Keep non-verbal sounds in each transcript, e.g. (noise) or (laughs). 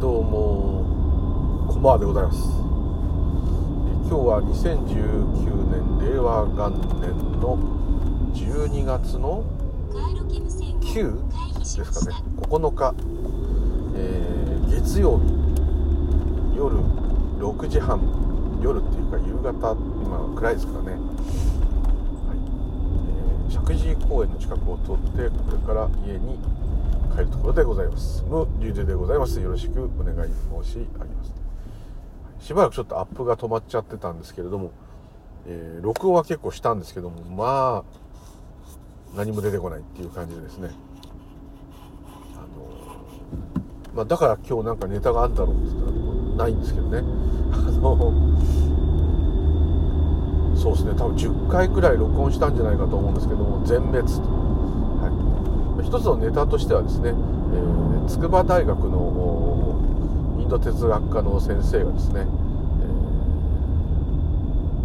どうもこんばんはでございます。今日は2019年令和元年の12月の9ですかね。9日、えー、月曜日夜6時半夜っていうか夕方今暗いですからね、はい。えー、石神井公園の近くを通ってこれから家に帰るところでございます。無流々でございます。よろしくお願い申し上げます。しばらくちょっとアップが止まっちゃってたんですけれども、えー、録音は結構したんですけどもまあ何も出てこないっていう感じでですね。あのまあ、だから今日なんかネタがあるんだろうって言ったらないんですけどね。あのそうですね。多分10回くらい録音したんじゃないかと思うんですけども全滅と。一つのネタとしてはですね、えー、筑波大学のインド哲学科の先生がですね、え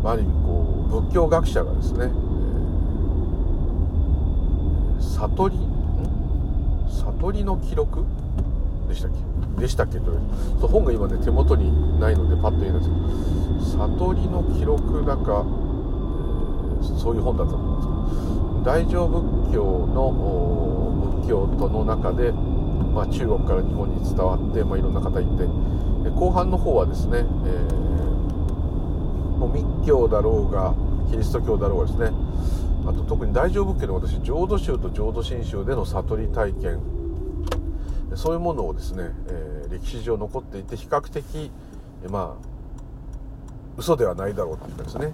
ー、ある意味こう仏教学者がですね、えー、悟り悟りの記録？でしたっけ？でしたっけとそう本が今ね手元にないのでパッと言えないですけど悟りの記録だか、えー、そういう本だったと思うんですけど大乗仏教の教徒の中で、まあ、中国から日本に伝わって、まあ、いろんな方いて後半の方はですね、えー、もう密教だろうがキリスト教だろうがですねあと特に大乗仏教の私浄土宗と浄土真宗での悟り体験そういうものをですね、えー、歴史上残っていて比較的まあ嘘ではないだろうというかですね、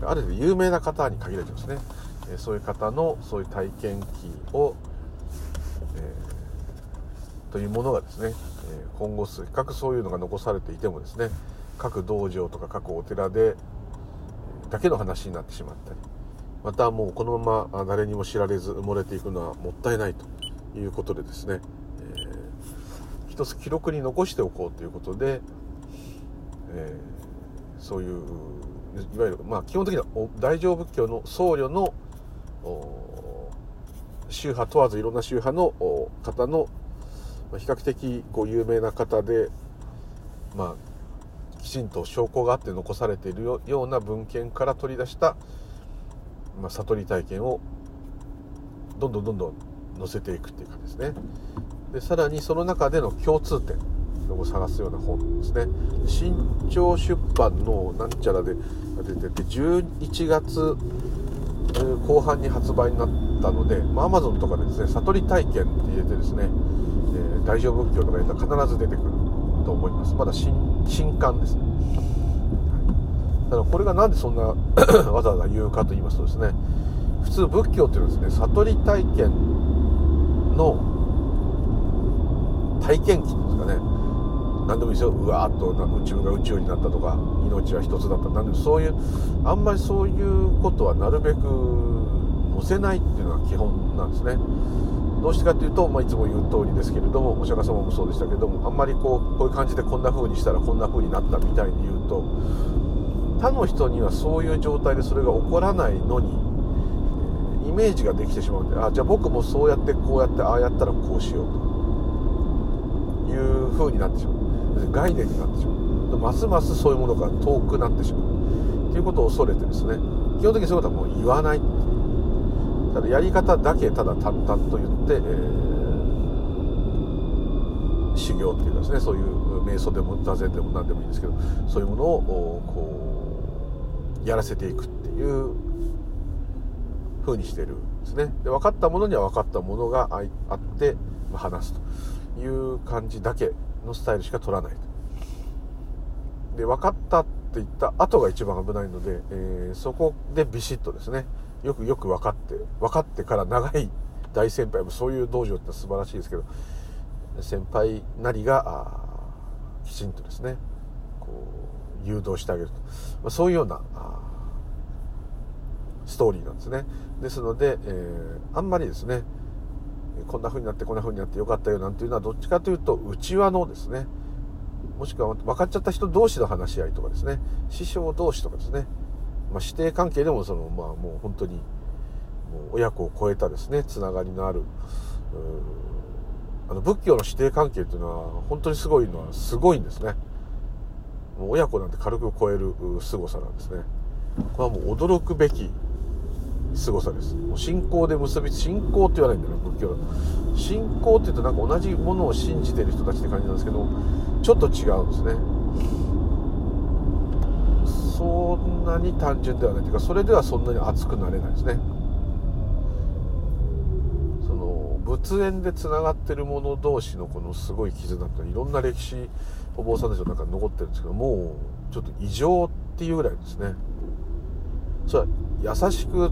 えー、ある程度有名な方に限られてますね。えそういう方のそういう体験記を、えー、というものがですね、え今後せっかくそういうのが残されていてもですね各道場とか各お寺でだけの話になってしまったりまたもうこのまま誰にも知られず埋もれていくのはもったいないということでですね、えー、一つ記録に残しておこうということで、えー、そういういわゆる、まあ、基本的には大乗仏教の僧侶の宗派問わずいろんな宗派の方の比較的こう有名な方で、まあ、きちんと証拠があって残されているような文献から取り出した、まあ、悟り体験をどんどんどんどん載せていくっていう感じですね。でさらにその中での共通点を探すような本ですね。新潮出版のなんちゃらで出てて11月後半に発売になったので、まあ、Amazon とかでですね悟り体験って入れてですね、えー、大乗仏教とか入れたら必ず出てくると思います。まだ新新刊です。ねだからこれがなんでそんな (coughs) わざわざ言うかと言いますとですね普通仏教っていうのはですね悟り体験の体験記ですかね。何でもいいですよ。うわーっと自分が宇宙になったとか命は一つだった。何でもそういうあんまりそういうことはなるべく載せないっていうのが基本なんですね。どうしてかっていうと、まあ、いつも言う通りですけれどもお釈迦様もそうでしたけどもあんまりこうこういう感じでこんな風にしたらこんな風になったみたいに言うと他の人にはそういう状態でそれが起こらないのにイメージができてしまうんであじゃあ僕もそうやってこうやってああやったらこうしようと。いう風になってしまう。概念になってしまう。ますますそういうものが遠くなってしまう。ということを恐れてですね。基本的にそういうことはもう言わない。ただやり方だけただ淡々と言って、えー、修行っていうかですね。そういう瞑想でも座禅でも何でもいいんですけどそういうものをこうやらせていくっていう風にしてるんですね。で分かったものには分かったものがあって、話すという感じだけのスタイルしか取らないと。で分かったって言った後が一番危ないので、えー、そこでビシッとですねよくよく分かって分かってから長い大先輩もそういう道場って素晴らしいですけど先輩なりがきちんとですねこう誘導してあげると、まあ、そういうようなストーリーなんですね。ですので、えー、あんまりですねこんな風になってこんな風になってよかったよなんていうのはどっちかというと内輪のですね。もしくは分かっちゃった人同士の話し合いとかですね。師匠同士とかですね、まあ、師弟関係でもそのまあもう本当にもう親子を超えたですね。つながりのあるあの仏教の師弟関係っていうのは本当にすごいのはすごいんですね。もう親子なんて軽く超える凄さなんですね。これはもう驚くべき凄さです。信仰で結び信仰って言わないんだよ仏教信仰って言うとなんか同じものを信じてる人たちって感じなんですけどちょっと違うんですね。そんなに単純ではないというかそれではそんなに熱くなれないですね。その仏縁でつながってる者同士のこのすごい絆っていろんな歴史お坊さんたちの中に残ってるんですけどもうちょっと異常っていうぐらいですね。それは優しく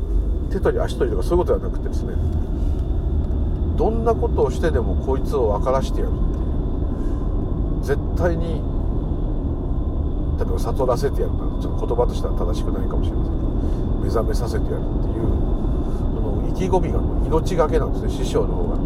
手取り足取りとかそういうことではなくてですねどんなことをしてでもこいつを分からしてやるっていう。絶対に例えば悟らせてやるなちょっと言葉としては正しくないかもしれませんけど目覚めさせてやるっていうその意気込みが命がけなんですね師匠の方が。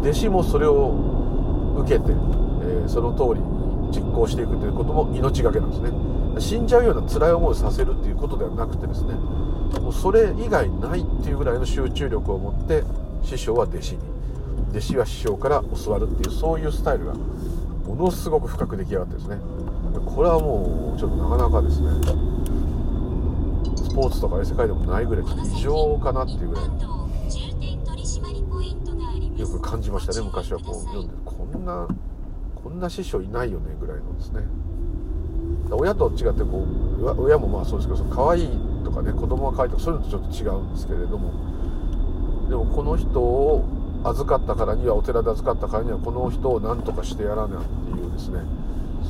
弟子もそれを受けて、えー、その通りに実行していくということも命がけなんですね。死んじゃうような辛い思いをさせるっていうことではなくてですねもうそれ以外ないっていうぐらいの集中力を持って師匠は弟子に弟子は師匠から教わるっていうそういうスタイルがものすごく深く出来上がってですね。これはもうちょっとなかなかですねスポーツとか世界でもないぐらい異常かなっていうぐらいよく感じましたね昔は。こう読んでこんなこんな師匠いないよねぐらいのですね。親と違ってこう親もまあそうですけど可愛いとかね子供が可愛いとかそういうのとちょっと違うんですけれどもでもこの人を預かったからにはお寺で預かったからにはこの人を何とかしてやらなっていうですね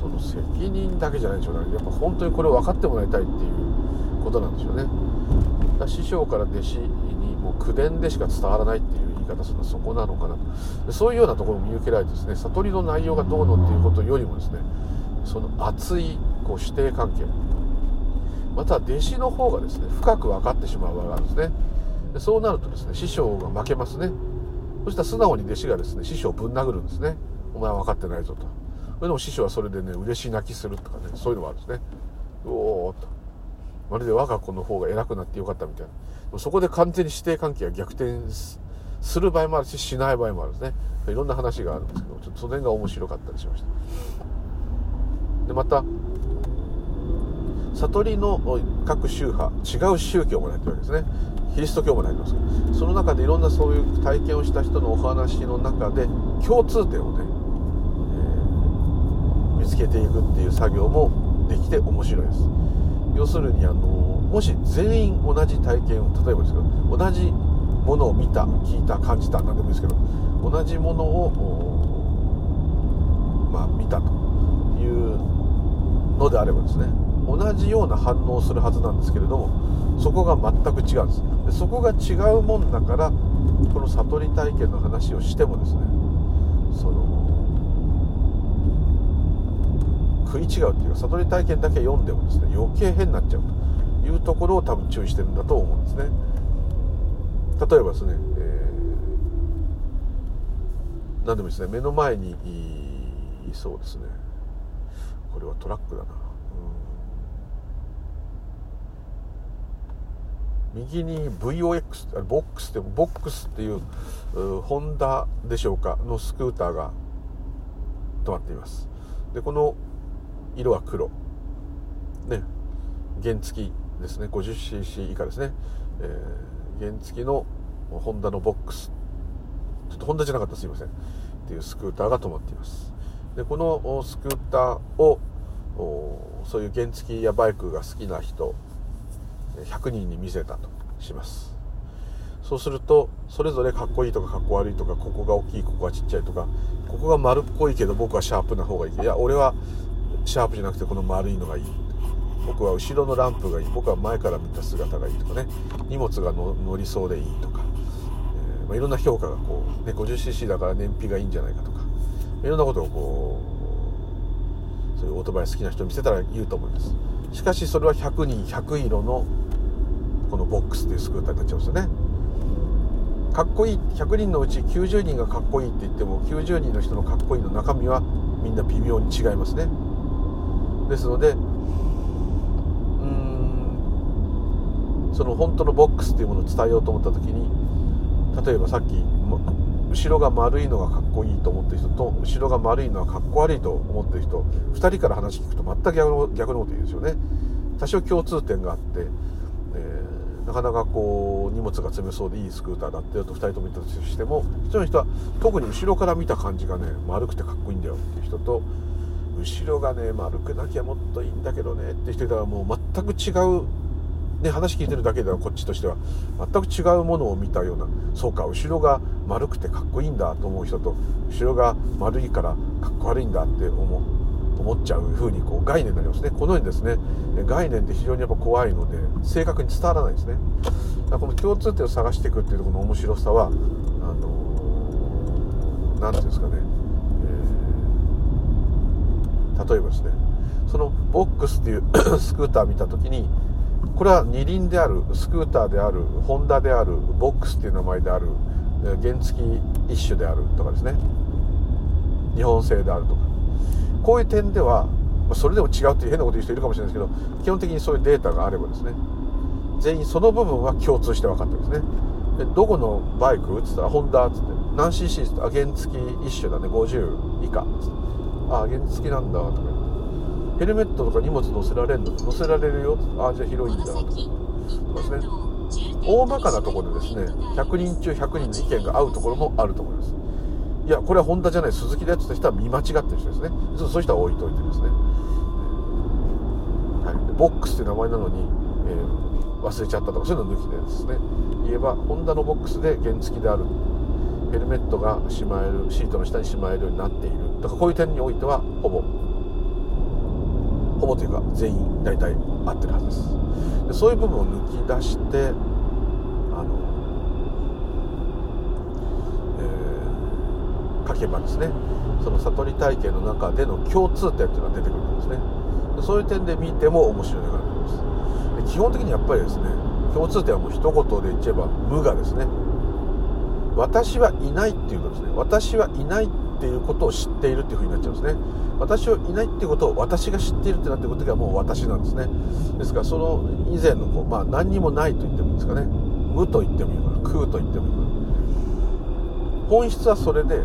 その責任だけじゃないでしょうね。やっぱ本当にこれを分かってもらいたいっていうことなんでしょうね。師匠から弟子にもう口伝でしか伝わらないっていう言い方するのはそこなのかなと。そういうようなところも見受けられてですね悟りの内容がどうのっていうことよりもですねその熱いこう師弟関係。または弟子の方がですね深く分かってしまう場合があるんですね。でそうなるとですね師匠が負けますね。そしたら素直に弟子がですね師匠をぶん殴るんですね。お前は分かってないぞと。それでも師匠はそれでね嬉し泣きするとかねそういうのがあるんですね。うおーと。まるで我が子の方が偉くなってよかったみたいな。そこで完全に師弟関係が逆転する場合もあるししない場合もあるんですね。いろんな話があるんですけどちょっとその辺が面白かったりしました。でまた悟りの各宗派違う宗教もないというわけですね。キリスト教もありますけどその中でいろんなそういう体験をした人のお話の中で共通点をね、えー、見つけていくっていう作業もできて面白いです。要するにあのもし全員同じ体験を例えばですけど同じものを見た聞いた感じた何でもいいですけど同じものをまあ見たというのであればですね同じような反応をするはずなんですけれどもそこが全く違うんです。でそこが違うもんだからこの悟り体験の話をしてもですねその食い違うっていうか悟り体験だけ読んでもですね余計変になっちゃうと。いうところを多分注意してるんだと思うんですね。例えばですね、えー、何でもいいですね。目の前にそうですね。これはトラックだな。右に VOX ボックスでもボックスっていうホンダでしょうかのスクーターが止まっています。でこの色は黒。ね。原付ですね。50cc 以下ですね、えー、原付のホンダのボックス。ちょっとホンダじゃなかったすいません。っていうスクーターが止まっています。でこのスクーターをそういう原付やバイクが好きな人100人に見せたとします。そうするとそれぞれかっこいいとかかっこ悪いとかここが大きいここがちっちゃいとかここが丸っこいけど僕はシャープな方がいい。いや俺はシャープじゃなくてこの丸いのがいい。僕は後ろのランプがいい。僕は前から見た姿がいいとかね。荷物が乗りそうでいいとか、えー、まあ、いろんな評価がこう、ね、50cc だから燃費がいいんじゃないかとか。いろんなことをこうそういうオートバイ好きな人見せたら言うと思います。しかしそれは100人100色のこのボックスっていうスクーターになっちゃうんですよね。かっこいい100人のうち90人がかっこいいって言っても90人の人のかっこいいの中身はみんな微妙に違いますね。ですのでうんその本当のボックスっていうものを伝えようと思った時に例えばさっき後ろが丸いのがかっこいいと思ってる人と後ろが丸いのはかっこ悪いと思ってる人2人から話聞くと全く逆の逆のこと言うんですよね。多少共通点があって、なかなかこう荷物が詰めそうでいいスクーターだってと2人とも言ったとしても1人の人は特に後ろから見た感じがね丸くてかっこいいんだよっていう人と後ろがね丸くなきゃもっといいんだけどねって人いたらもう全く違うね、話聞いてるだけではこっちとしては全く違うものを見たようなそうか後ろが丸くてかっこいいんだと思う人と後ろが丸いからかっこ悪いんだって思思っちゃう風にこう概念になりますね。このようにですね概念って非常にやっぱ怖いので正確に伝わらないですね。この共通点を探していくっていうところの面白さはあの何て言うんですかね、えー、例えばですねそのボックスっていう (coughs) スクーター見た時にこれは二輪であるスクーターであるホンダであるボックスっていう名前である原付一種であるとかですね日本製であるとかこういう点ではそれでも違うっていう変なこと言う人いるかもしれないですけど基本的にそういうデータがあればですね全員その部分は共通して分かってるんですね。でどこのバイクっつったらホンダっつって何 cc っつってあ原付一種だね50以下っつってあ原付なんだとかヘルメットとか荷物乗せられるの？乗せられるよああじゃあ広いんだとかですね。大まかなところでですね100人中100人の意見が合うところもあると思いますいやこれはホンダじゃない鈴木だって言った人は見間違ってる人ですね。そういう人は置いといてですね、はい、ボックスって名前なのに、えー、忘れちゃったとかそういうの抜きでですね。言えばホンダのボックスで原付である。ヘルメットがしまえるシートの下にしまえるようになっている。とかこういう点においてはほぼ。ほぼというか全員大体合ってるはずです。でそういう部分を抜き出してあの、えー、書けばですねその悟り体験の中での共通点っていうのが出てくるんですね。そういう点で見ても面白いのがあると思います。で基本的にやっぱりですね共通点はもう一言で言っちゃえば無我ですね。私はいないっていうことですね。私はいないっていうことを知っているっていうふうになっちゃうんですね。私はいないっていうことを私が知っているってなってくることがもう私なんですね。ですからその以前のこう、まあ、何にもないと言ってもいいんですかね。無と言ってもいいから空と言ってもいいから本質はそれで、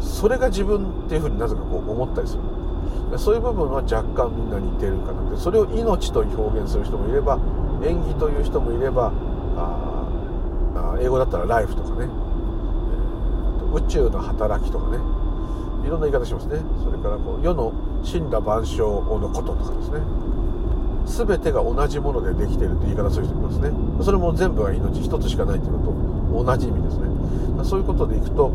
それが自分っていうふうになぜかこう思ったりする。そういう部分は若干みんな似てるかなって。それを命と表現する人もいれば演技という人もいればあ英語だったらライフとかね、えー、宇宙の働きとかね。いろんな言い方しますね。それからこう世の神羅万象のこととかですね。全てが同じものでできているって言い方する人いますね。それも全部が命一つしかないっていうのと同じ意味ですね。そういうことでいくと、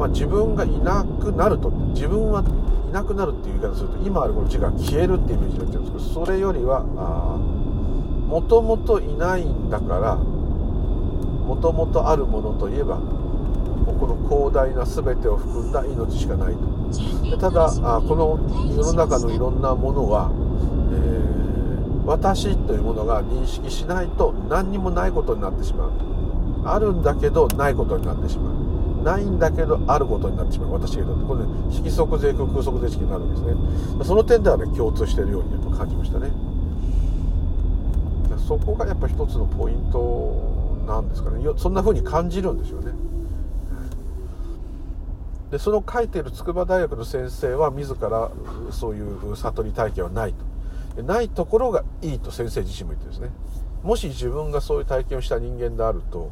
まあ、自分がいなくなると自分はいなくなるっていう言い方すると今あるこの字が消えるっていうイメージになっちゃうんですけどそれよりはもともといないんだからもともとあるものといえばこの広大な全てを含んだ命しかないと。でただあこの世の中のいろんなものは、えー、私というものが認識しないと何にもないことになってしまう。あるんだけどないことになってしまう。ないんだけどあることになってしまう私が言うと。これ、ね、色即税空空即税式になるんですね。その点ではね共通してるようにやっぱ感じましたね。そこがやっぱ一つのポイントなんですかね。そんな風に感じるんですよね。でその書いてる筑波大学の先生は自らそういう悟り体験はないと。ないところがいいと先生自身も言ってですね。もし自分がそういう体験をした人間であると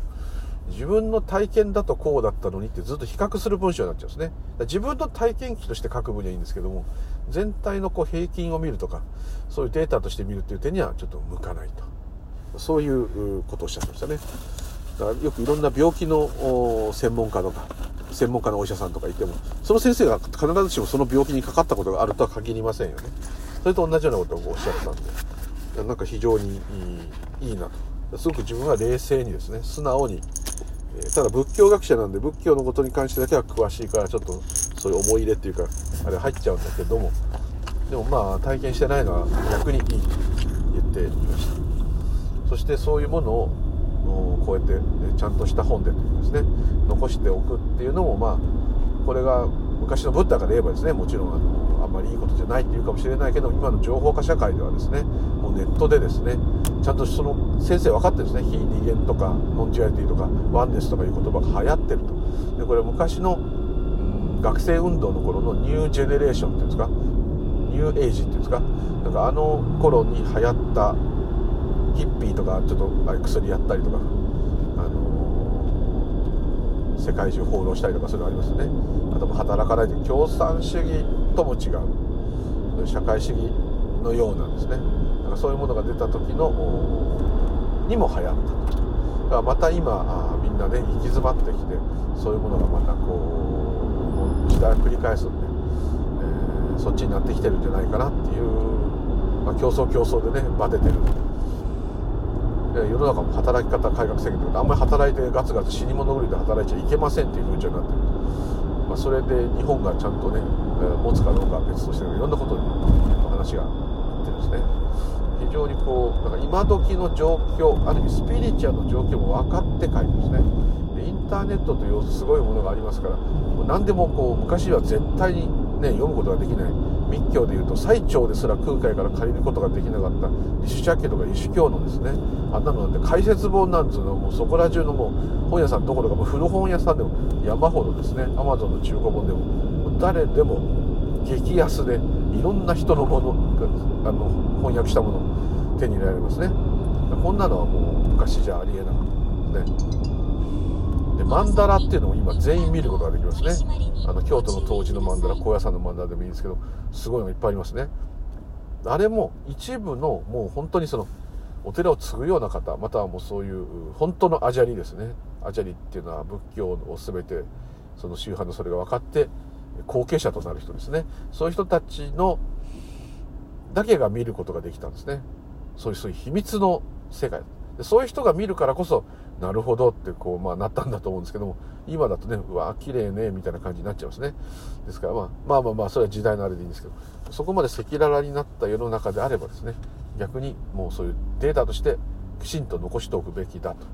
自分の体験だとこうだったのにってずっと比較する文章になっちゃうんですね。自分の体験記として書く分にはいいんですけども全体のこう平均を見るとかそういうデータとして見るっていう点にはちょっと向かないと。そういうことをおっしゃってましたね。だからよくいろんな病気の専門家とか専門家のお医者さんとかいてもその先生が必ずしもその病気にかかったことがあるとは限りませんよね。それと同じようなことをおっしゃってたんでなんか非常にいいなと。すごく自分は冷静にですね素直にただ仏教学者なんで仏教のことに関してだけは詳しいからちょっとそういう思い入れっていうかあれ入っちゃうんだけどもでもまあ体験してないのは逆にいいと言っていましたそしてそういうものをこうやってちゃんとした本でというですね。残しておくっていうのもまあこれが昔のブッダから言えばですねもちろんあのあんまりいいことじゃないっていうかもしれないけど今の情報化社会ではですねもうネットでですねちゃんとその先生分かってるんですね。非二元とか non-duality とかワンネスとかいう言葉が流行ってると。でこれ昔の、学生運動の頃のニュージェネレーションっていうんですか？ニューエイジっていうんですか？なんかあの頃に流行ったヒッピーとかちょっとあ薬やったりとかあのー、世界中放浪したりとかそういうのありますよね。あとも働かないで共産主義とも違う社会主義のようなんですね。かそういうものが出た時のにも流行ったとだからまた今みんなね行き詰まってきてそういうものがまたこう時代を繰り返すんで、えー、そっちになってきてるんじゃないかなっていう、まあ、競争競争でねバテてるんで世の中も働き方改革宣言とかあんまり働いてガツガツ死に物狂いで働いちゃいけませんっていう風潮になってる、まあ、それで日本がちゃんとね、持つかどうかは別としていろんなことに話がいってるんですね。非常にこうなんか今時の状況ある意味スピリチュアルの状況も分かって書いてるんですね。でインターネットというすごいものがありますからもう何でもこう昔は絶対にね読むことができない。密教でいうと最澄ですら空海から借りることができなかった。李朱茶家とか一種教のですねあんなのなんて解説本なんつうのはもうそこら中のもう本屋さんどころかもう古本屋さんでも山ほどですねアマゾンの中古本でも誰でも激安でいろんな人のものあの翻訳したものを手に入れられますね。こんなのはもう昔じゃありえなかったですね。でマンダラっていうのを今全員見ることができますね。あの京都の東寺のマンダラ高野山のマンダラでもいいんですけどすごいのがいっぱいありますね。あれも一部のもう本当にそのお寺を継ぐような方またはもうそういう本当のアジャリですね。アジャリっていうのは仏教を全てその宗派のそれが分かって後継者となる人ですね。そういう人たちのだけが見ることができたんですね。そういうそういう秘密の世界。そういう人が見るからこそなるほどってこう、まあ、なったんだと思うんですけども今だとねうわ綺麗ねみたいな感じになっちゃいますね。ですから、まあ、まあまあまあそれは時代のあれでいいんですけどそこまで赤裸々になった世の中であればですね逆にもうそういうデータとしてきちんと残しておくべきだと。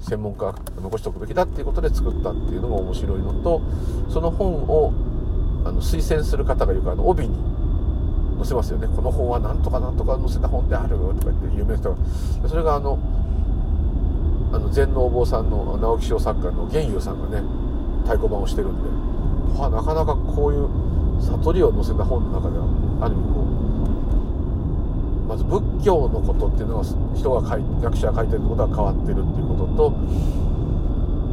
専門家が残しておくべきだっていうことで作ったっていうのが面白いのとその本をあの推薦する方がいるからあの帯に載せますよね。この本はなんとかなんとか載せた本であるとか言って有名な人が。それがあのあの禅のお坊さんの直木賞作家の玄佑さんがね太鼓判をしてるんで、は、なかなかこういう悟りを載せた本の中ではある意味こうまず仏教のことっていうのが人が書い学者が書いてることが変わってるっていうことと、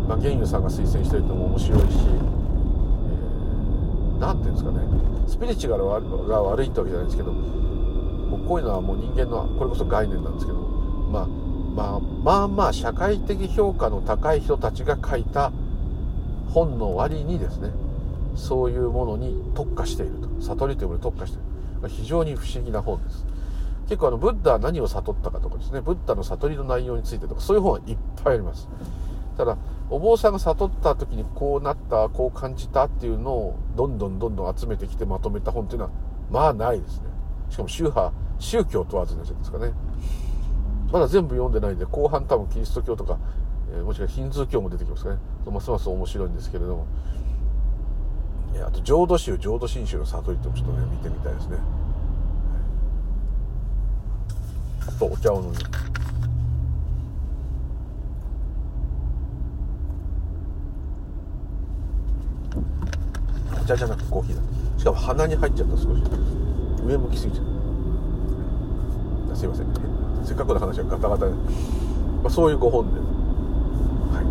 まあ、玄佑さんが推薦してるってのも面白いし何、ていうんですかね。スピリチュアルが悪いってわけじゃないんですけどもうこういうのはもう人間のこれこそ概念なんですけどまあまあ、まあまあ社会的評価の高い人たちが書いた本の割にですねそういうものに特化していると。悟りというものに特化している。非常に不思議な本です。結構あのブッダは何を悟ったかとかですねブッダの悟りの内容についてとかそういう本はいっぱいあります。ただお坊さんが悟った時にこうなったこう感じたっていうのをどんどんどんどん集めてきてまとめた本っていうのはまあないですね。しかも宗派宗教問わずになっちゃうんですかね。まだ全部読んでないんで後半多分キリスト教とか、えー、もしくはヒンズー教も出てきますかね。ますます面白いんですけれども。あと浄土宗浄土真宗の悟りってもちょっとね見てみたいですね、はい、あとお茶を飲む茶じゃなくコーヒーだしかも鼻に入っちゃった少し上向きすぎちゃうすいませんせっかくの話はガタガタで、まあ、そういう5本で、は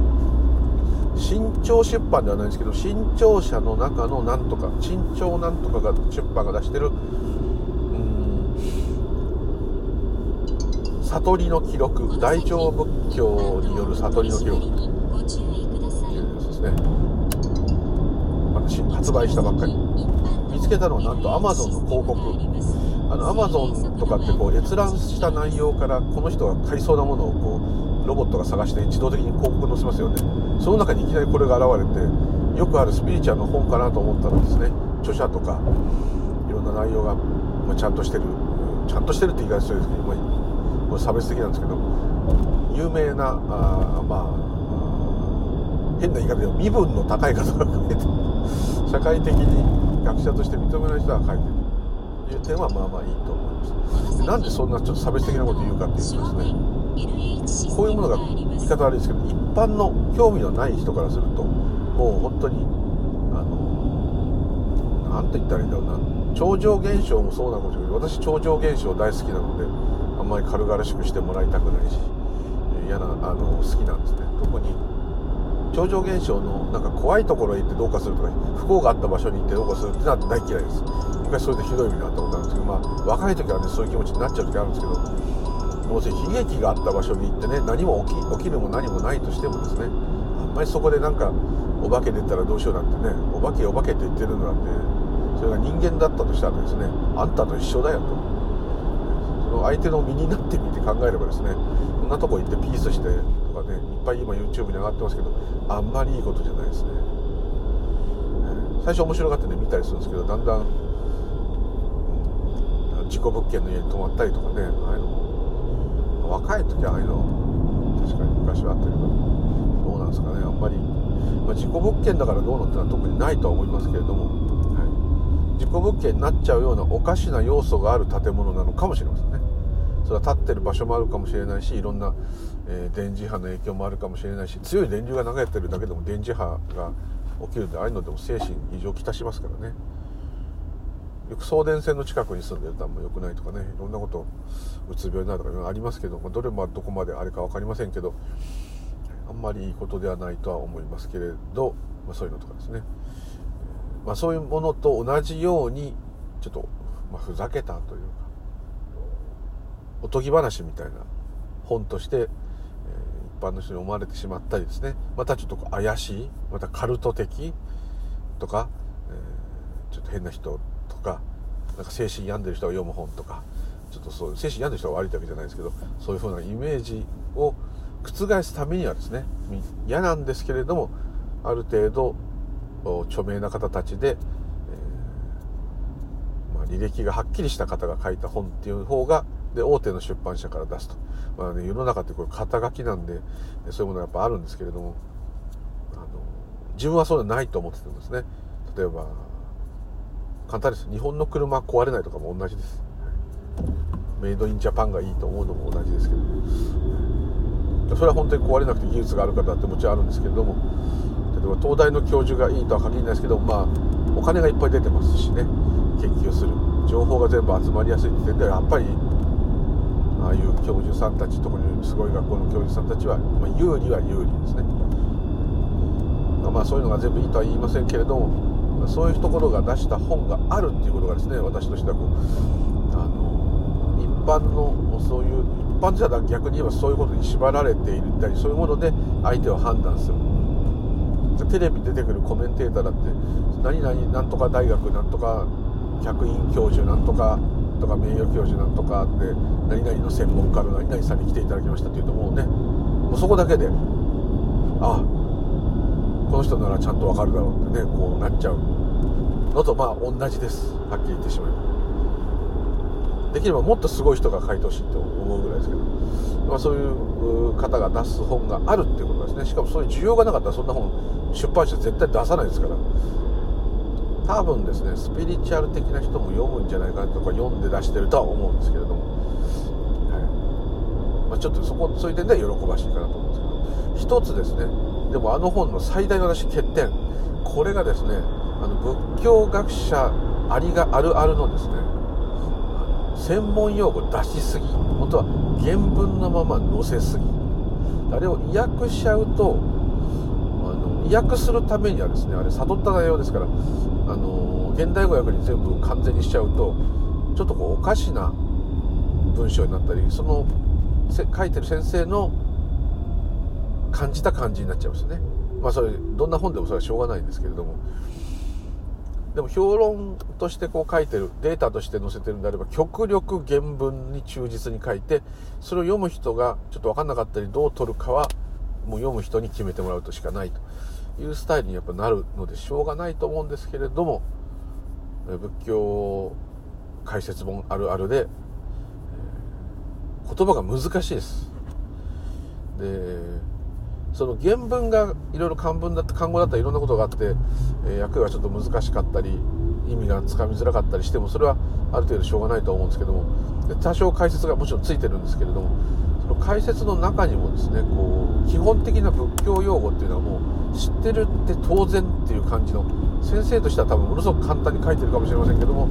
い、新潮出版ではないんですけど新潮社の中のなんとか新潮なんとかが出版が出してるうん悟りの記録大乗仏教による悟りの記録っていうやつですね発売したばっかり。見つけたのはなんとアマゾンの広告。あのアマゾンとかってこう閲覧した内容からこの人が買いそうなものをこうロボットが探して自動的に広告載せますよね。その中にいきなりこれが現れてよくあるスピリチュアルの本かなと思ったらですね。著者とかいろんな内容が、まちゃんとしてる。ちゃんとしてるって言い方するんですけど、まこれ差別的なんですけど有名なあまあ変な言い方で身分の高い方が書いて。社会的に学者として認めない人が書いてる。という点はまあまあいいと思います。なんでそんなちょっと差別的なこと言うかっていうとですねこういうものが言い方悪いですけど一般の興味のない人からするともう本当にあの何て言ったらいいんだろうな。超常現象もそうなのかもしれない。けど私超常現象大好きなのであんまり軽々しくしてもらいたくないし嫌なあの好きなんですね。特に超常現象のなんか怖いところへ行ってどうかするとか不幸があった場所に行ってどうかするってのは大嫌いです。昔それでひどい目にあったことあるんですけどまあ若い時はねそういう気持ちになっちゃう時あるんですけど要するに悲劇があった場所に行ってね何も起き起きるも何もないとしてもですねあんまりそこでなんかお化け出たらどうしようなんてねお化けお化けって言ってるのなんてそれが人間だったとしたらですねあんたと一緒だよと。その相手の身になってみて考えればですねこんなとこ行ってピースしてぱい今 YouTube に上がってますけどあんまりいいことじゃないですね。最初面白がってね見たりするんですけどだんだん、うん、事故物件の家に泊まったりとかねああいうの。若い時はああいうの確かに昔はあったけどどうなんですかね。あんまり、まあ、事故物件だからどうのってのは特にないとは思いますけれども事故物件になっちゃうようなおかしな要素がある建物なのかもしれませんね。それは立ってる場所もあるかもしれないしいろんな、えー、電磁波の影響もあるかもしれないし強い電流が流れてるだけでも電磁波が起きるんでああいうのでも精神異常をきたしますからね。よく送電線の近くに住んでるとあんま良くないとかねいろんなことうつ病になるとかありますけど、まあ、どれもどこまであれか分かりませんけどあんまりいいことではないとは思いますけれど、まあ、そういうのとかですね。まあ、そういうものと同じようにちょっと、まあ、ふざけたというかおとぎ話みたいな本として、般の人に思われてしまったりですね。またちょっと怪しいまたカルト的とか、えー、ちょっと変な人とかなんか精神病んでる人が読む本とかちょっとそう精神病んでる人が悪いわけじゃないですけどそういうふうなイメージを覆すためにはですね嫌なんですけれどもある程度著名な方たちで、えー、まあ、履歴がはっきりした方が書いた本っていう方がで大手の出版社から出すと、まあね、世の中ってこれ肩書きなんでそういうものがやっぱあるんですけれどもあの自分はそういうのないと思ってたんですね。例えば簡単です。日本の車壊れないとかも同じです。メイドインジャパンがいいと思うのも同じですけど。それは本当に壊れなくて技術がある方ってもちろんあるんですけれども例えば東大の教授がいいとは限らないですけどまあお金がいっぱい出てますしね。研究する。情報が全部集まりやすいって点ではやっぱりああいう教授さんたち特にすごい学校の教授さんたちは、まあ、有利は有利ですね。まあそういうのが全部いいとは言いませんけれどもそういうところが出した本があるっていうことがですね私としてはこうあの一般のそういう一般じゃ逆に言えばそういうことに縛られていたりそういうもので相手を判断する。テレビ出てくるコメンテーターだって何々なんとか大学なんとか客員教授なんとかとか名誉教授なんとかで何々の専門家の何々さんに来ていただきましたっていうともうねもうそこだけであこの人ならちゃんとわかるだろうってねこうなっちゃうのとまあ同じです。はっきり言ってしまえば。できればもっとすごい人が書いてほしいと思うぐらいですけど、まあ、そういう方が出す本があるっていうことですね。しかもそういう需要がなかったらそんな本出版社絶対出さないですから。多分ですねスピリチュアル的な人も読むんじゃないかなとか読んで出してるとは思うんですけれども、はい。まあ、ちょっとそこそういう点では喜ばしいかなと思うんですけど。一つですねでもあの本の最大の私欠点。これがですねあの仏教学者ありがあるあるのですね専門用語出しすぎ本当は原文のまま載せすぎ。あれを意訳しちゃうと訳するためにはですねあれ悟った内容ですからあの現代語訳に全部完全にしちゃうとちょっとこうおかしな文章になったりその書いてる先生の感じた感じになっちゃいますね。まあそれどんな本でもそれはしょうがないんですけれども。でも評論としてこう書いてるデータとして載せてるんであれば極力原文に忠実に書いてそれを読む人がちょっと分かんなかったりどう取るかはもう読む人に決めてもらうとしかないと。いうスタイルにやっぱなるのでしょうがないと思うんですけれども仏教解説本あるあるで言葉が難しいです。でその原文がいろいろ漢文だった漢語だったらいろんなことがあって、えー、訳がちょっと難しかったり意味がつかみづらかったりしてもそれはある程度しょうがないと思うんですけども多少解説がもちろんついてるんですけれども解説の中にもですねこう基本的な仏教用語っていうのはもう知ってるって当然っていう感じの先生としては多分ものすごく簡単に書いてるかもしれませんけども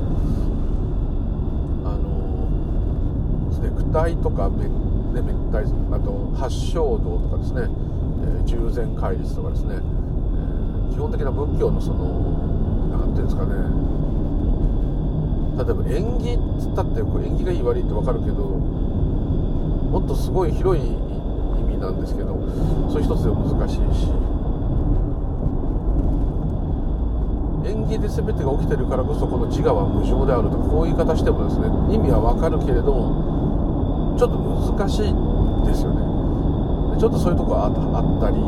あのですね具体とか滅体あと八正道とかですね、え、従前戒律とかですね、え、基本的な仏教のその何ていうんですかね例えば縁起っつったって縁起がいい悪いって分かるけどもっとすごい広い意味なんですけどそれ一つでも難しいし。縁起で全てが起きてるからこそこの自我は無常であるとかこういう言い方してもですね意味は分かるけれどもちょっと難しいですよね。ちょっとそういうとこあったり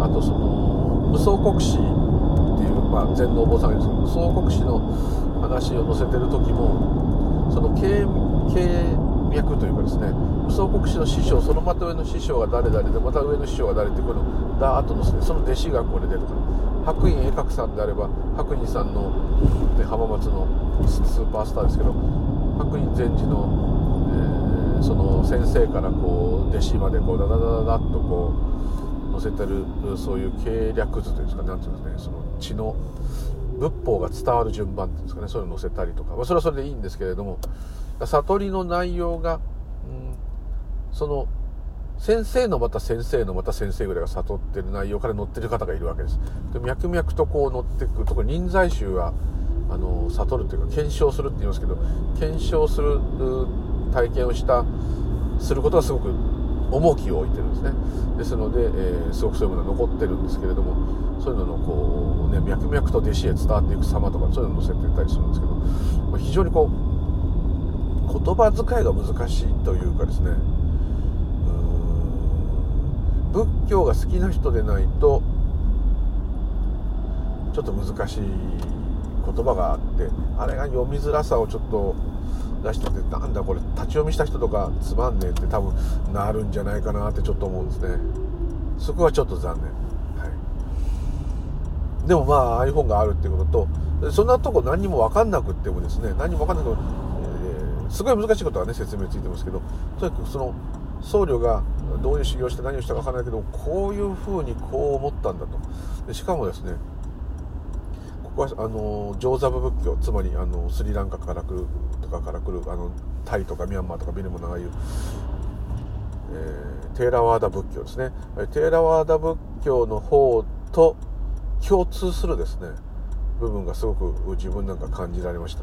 あとその無双国師っていう、まあ、禅のお坊さんがいるんですけど無双国師の話を載せてる時もその経営脈というかですね無双国師の師匠そのまた上の師匠が誰々でまた上の師匠が誰ってこのダーッと載せてその弟子がこれでとか白院栄覚さんであれば白院さんの、ね、浜松のスーパースターですけど白院禅師の、えー、その先生からこう弟子までこうダダダダダッとこう載せてるそういう計略図というんですか何ていうんですかねその血の仏法が伝わる順番っていうんですかねそういうの載せたりとか、まあ、それはそれでいいんですけれども悟りの内容が、うん、その先生のまた先生のまた先生ぐらいが悟ってる内容から載ってる方がいるわけです。で脈々とこう載っていく特に臨済宗はあの悟るというか検証するって言いますけど検証する体験をしたすることがすごく重きを置いてるんですね。ですので、えー、すごくそういうものが残ってるんですけれどもそういうののこう、ね、脈々と弟子へ伝わっていく様とかそういうのを載せてたりするんですけど、非常にこう言葉遣いが難しいというかですね。仏教が好きな人でないとちょっと難しい言葉があってあれが読みづらさをちょっと出しててなんだこれ立ち読みした人とかつまんねえって多分なるんじゃないかなってちょっと思うんですね。そこはちょっと残念、はい、でもまあ iPhone があるっていうこととそんなとこ何も分かんなくってもですね何も分かんなくても、すごい難しいことはね説明ついてますけどとにかくその僧侶がどういう修行して何をしたか分からないけどこういうふうにこう思ったんだと。でしかもですねここはあの上座部仏教つまりあのスリランカから来るとかから来るあのタイとかミャンマーとかビルモのああいう、えー、テーラワーダ仏教ですね。テーラワーダ仏教の方と共通するですね部分がすごく自分なんか感じられました。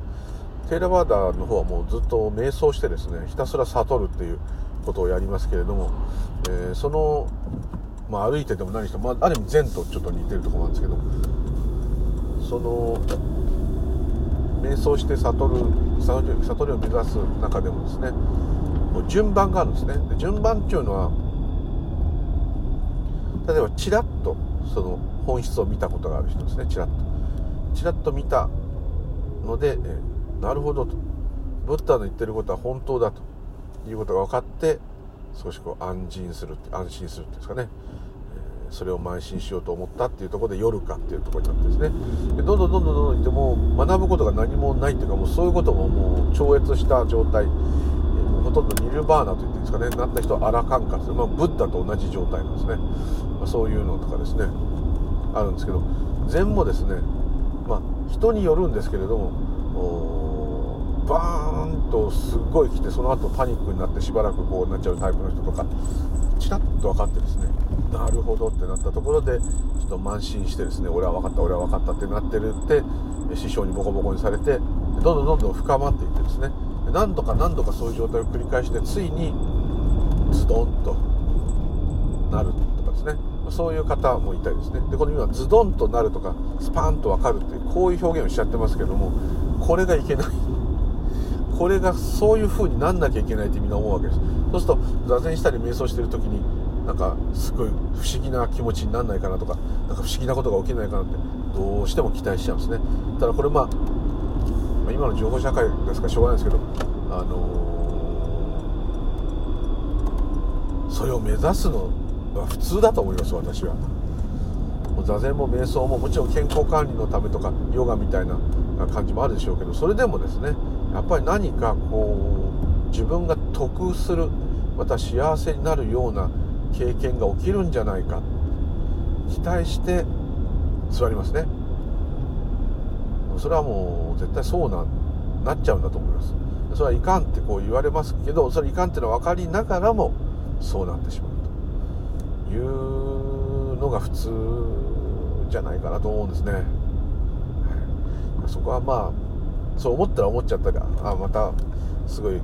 テーラワーダーの方はもうずっと瞑想してですねひたすら悟るっていうことをやりますけれども、えー、その、まあ、歩いてても何しても、まあ、ある意味禅とちょっと似てるとこなんですけどその瞑想して悟る悟りを目指す中でもですねもう順番があるんですね。で順番っていうのは例えばチラッとその本質を見たことがある人ですねチラッと。チラッと見たので、えなるほどと。ブッダの言ってることは本当だと。いうことが分かって少しこう安心するって安心するっていうんですかね、え、それを慢心しようと思ったっていうとこで夜かっていうとこになってですね。でどんどんどんどんどんどんいっても学ぶことが何もないっていうかもうそういうことももう超越した状態、えー、もうほとんどニルバーナと言っていいんですかね。なった人はアラカンカまあ、ブッダと同じ状態なんですね、まあ、そういうのとかですね。あるんですけど禅もですねまあ人によるんですけれどもバーンとすっごい来てその後パニックになってしばらくこうなっちゃうタイプの人とかチラッと分かってですねなるほどってなったところでちょっと慢心してですね俺は分かった俺は分かったってなってるって師匠にボコボコにされてどんどんどんどん深まっていってですね何度か何度かそういう状態を繰り返してついにズドンとなるとかですねそういう方もいたりですね。でこの今ズドンとなるとかスパーンと分かるっていうこういう表現をしちゃってますけどもこれがいけない。これがそういう風になんなきゃいけないってみんな思うわけです。そうすると座禅したり瞑想してる時になんかすごい不思議な気持ちになんないかなとかなんか不思議なことが起きないかなってどうしても期待しちゃうんですね。ただこれまあ今の情報社会ですからしょうがないですけどあのー、それを目指すののは普通だと思います私は。座禅も瞑想ももちろん健康管理のためとかヨガみたいな感じもあるでしょうけどそれでもですねやっぱり何かこう自分が得するまた幸せになるような経験が起きるんじゃないか。期待して座りますね。それはもう絶対そうななっちゃうんだと思います。それはいかんってこう言われますけどそれいかんってのは分かりながらもそうなってしまうというのが普通じゃないかなと思うんですね、そこはまあそう思ったら思っちゃったりあまたすごい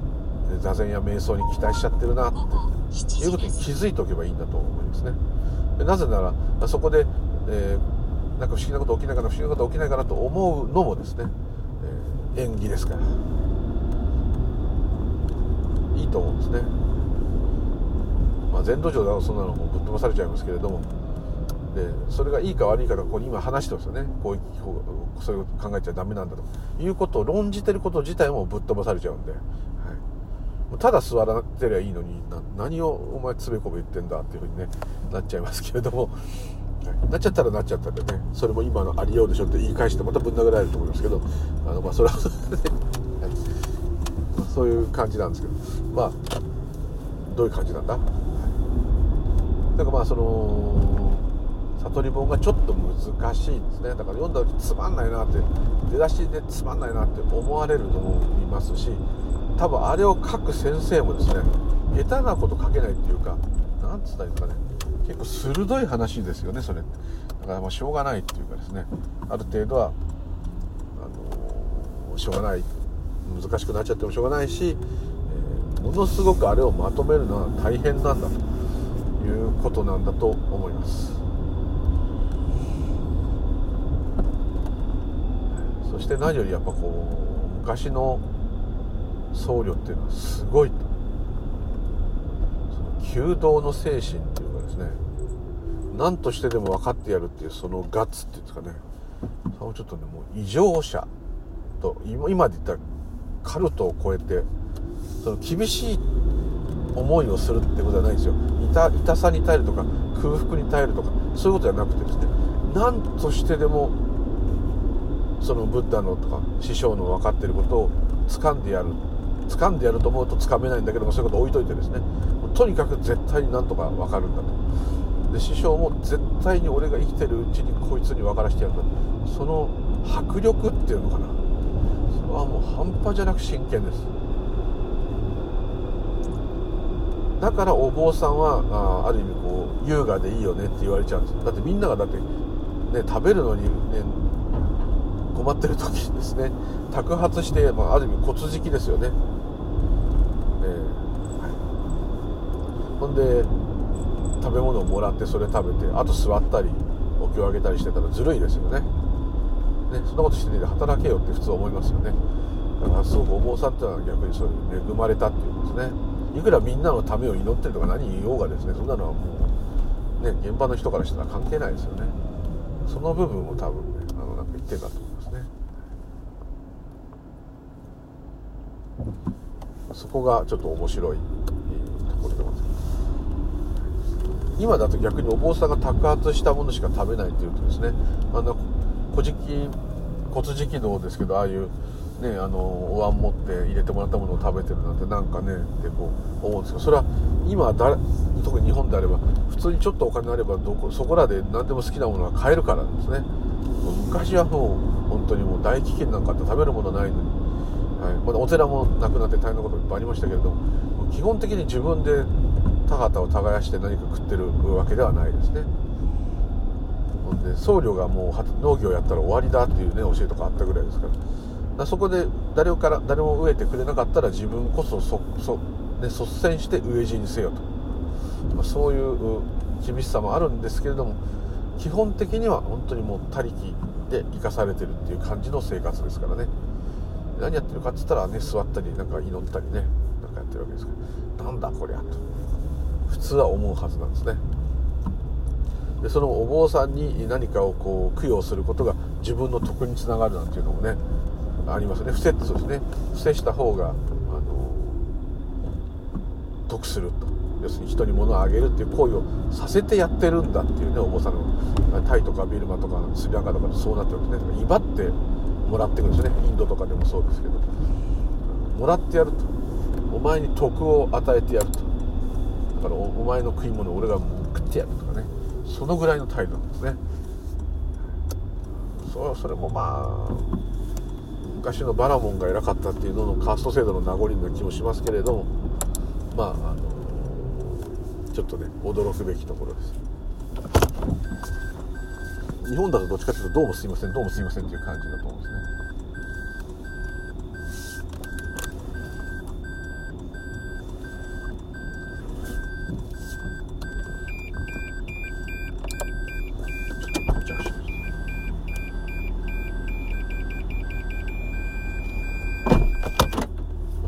座禅や瞑想に期待しちゃってるなって。いうことに気づいておけばいいんだと思いますね。なぜならそこで、えー、なんか不思議なこと起きないかな不思議なこと起きないかなと思うのもですね、えー、縁起ですから。いいと思うんですね。まあ、全土壌だとそんなのもぶっ飛ばされちゃいますけれどもでそれがいいか悪いかとここに今話してますよね。こういうそういう考えちゃダメなんだと。いうことを論じてること自体もぶっ飛ばされちゃうんで、はい、ただ座らてりゃいいのに何をお前つべこべ言ってんだっていうふうにねなっちゃいますけれども、はい、なっちゃったらなっちゃったんでね。それも今のありようでしょって言い返してまたぶん殴られると思いますけど。あの、まあ、それは (laughs) そういう感じなんですけど。まあどういう感じなんだ？だからまあその悟り本がちょっと難しいんですね。だから読んだ時つまんないなって出だしでつまんないなって思われると思いますし多分あれを書く先生もですね下手なこと書けないっていうかなんつったらいいですかね。結構鋭い話ですよねそれ。だからまあしょうがないっていうかですね。ある程度はあのしょうがない。難しくなっちゃってもしょうがないし、えー、ものすごくあれをまとめるのは大変なんだということなんだと思います。して何よりやっぱこう昔の僧侶っていうのはすごいと。その求道の精神っていうかですね。何としてでも分かってやるっていうそのガッツっていうんですかね。そのちょっとねもう異常者と今で言ったらカルトを超えてその厳しい思いをするってことはないんですよ。痛痛さに耐えるとか空腹に耐えるとかそういうことじゃなくてですね。何としてでもそのブッダのとか師匠の分かってることを掴んでやる掴んでやると思うと掴めないんだけどもそういうこと置いといてですね。とにかく絶対になんとか分かるんだと。で師匠も絶対に俺が生きてるうちにこいつに分からしてやるんだその迫力っていうのかな。それはもう半端じゃなく真剣です。だからお坊さんはあある意味こう優雅でいいよねって言われちゃうんです。だってみんながだって、ね、食べるのに、ね、困ってる時にですね托発して、まあ、ある意味骨敷きですよね、えーはい、ほんで食べ物をもらってそれ食べてあと座ったりお経をあげたりしてたらずるいですよね。ねそんなことしてねで働けよって普通思いますよね。だからすごくお坊さんっていうのは逆にそういう恵まれたっていうんですね。いくらみんなのためを祈ってるとか何言おうがですねそんなのはもうね現場の人からしたら関係ないですよね。その部分も多分ねあのなんか言ってたと思いますねそこがちょっと面白いところでございます。今だと逆にお坊さんが托発したものしか食べないっていうとですねあの古事記骨敷き道ですけどああいうね、あのお椀持って入れてもらったものを食べてるなんてなんかねってこう思うんですけどそれは今だ特に日本であれば普通にちょっとお金あればどこそこらで何でも好きなものが買えるからですね。昔はもう本当にもう大飢饉なんかって食べるものないのに、はい、まだお寺もなくなって大変なこといっぱいありましたけれども基本的に自分で田畑を耕して何か食ってるわけではないですね。で僧侶がもう農業やったら終わりだっていうね教えとかあったぐらいですから。だそこで誰から誰も植えてくれなかったら自分こそそそ、ね、率先して飢え死にせよと、まあ、そういう厳しさもあるんですけれども基本的には本当にもう他力で生かされてるっていう感じの生活ですからね。何やってるかっつったらね座ったりなんか祈ったりねなんかやってるわけですから。なんだこりゃと。普通は思うはずなんですね。でそのお坊さんに何かをこう供養することが自分の得につながるなんていうのもねありますね。伏せそうですね。伏せした方があの得すると。要するに人に物をあげるっていう行為をさせてやってるんだっていうねお坊さんの。タイとかビルマとかスリランカとかそうなってるんですね威張ってもらってくるんですね。インドとかでもそうですけど。もらってやると。お前に徳を与えてやると。だからお前の食い物を俺が食ってやるとかね。そのぐらいの態度なんですね。そそれもまあ昔のバラモンが偉かったっていうののカースト制度の名残な気もしますけれどもまああのちょっとね驚くべきところです。日本だとどっちかというとどうもすいませんどうもすいませんっていう感じだと思うんですね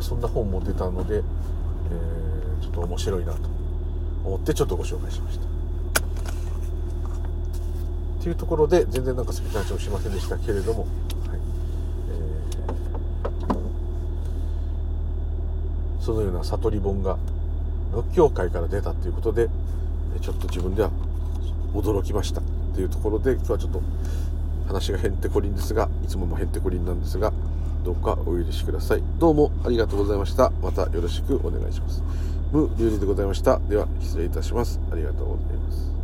そんな本も出たので、えー、ちょっと面白いなと思ってちょっとご紹介しました。っていうところで全然なんか好きな話をしませんでしたけれども、はいえー、そのような悟り本が仏教界から出たということでちょっと自分では驚きましたっていうところで今日はちょっと話がへんてこりんですがいつももへんてこりんなんですがどうかお許しください。どうもありがとうございました。またよろしくお願いします。無流理でございました。では、失礼いたします。ありがとうございます。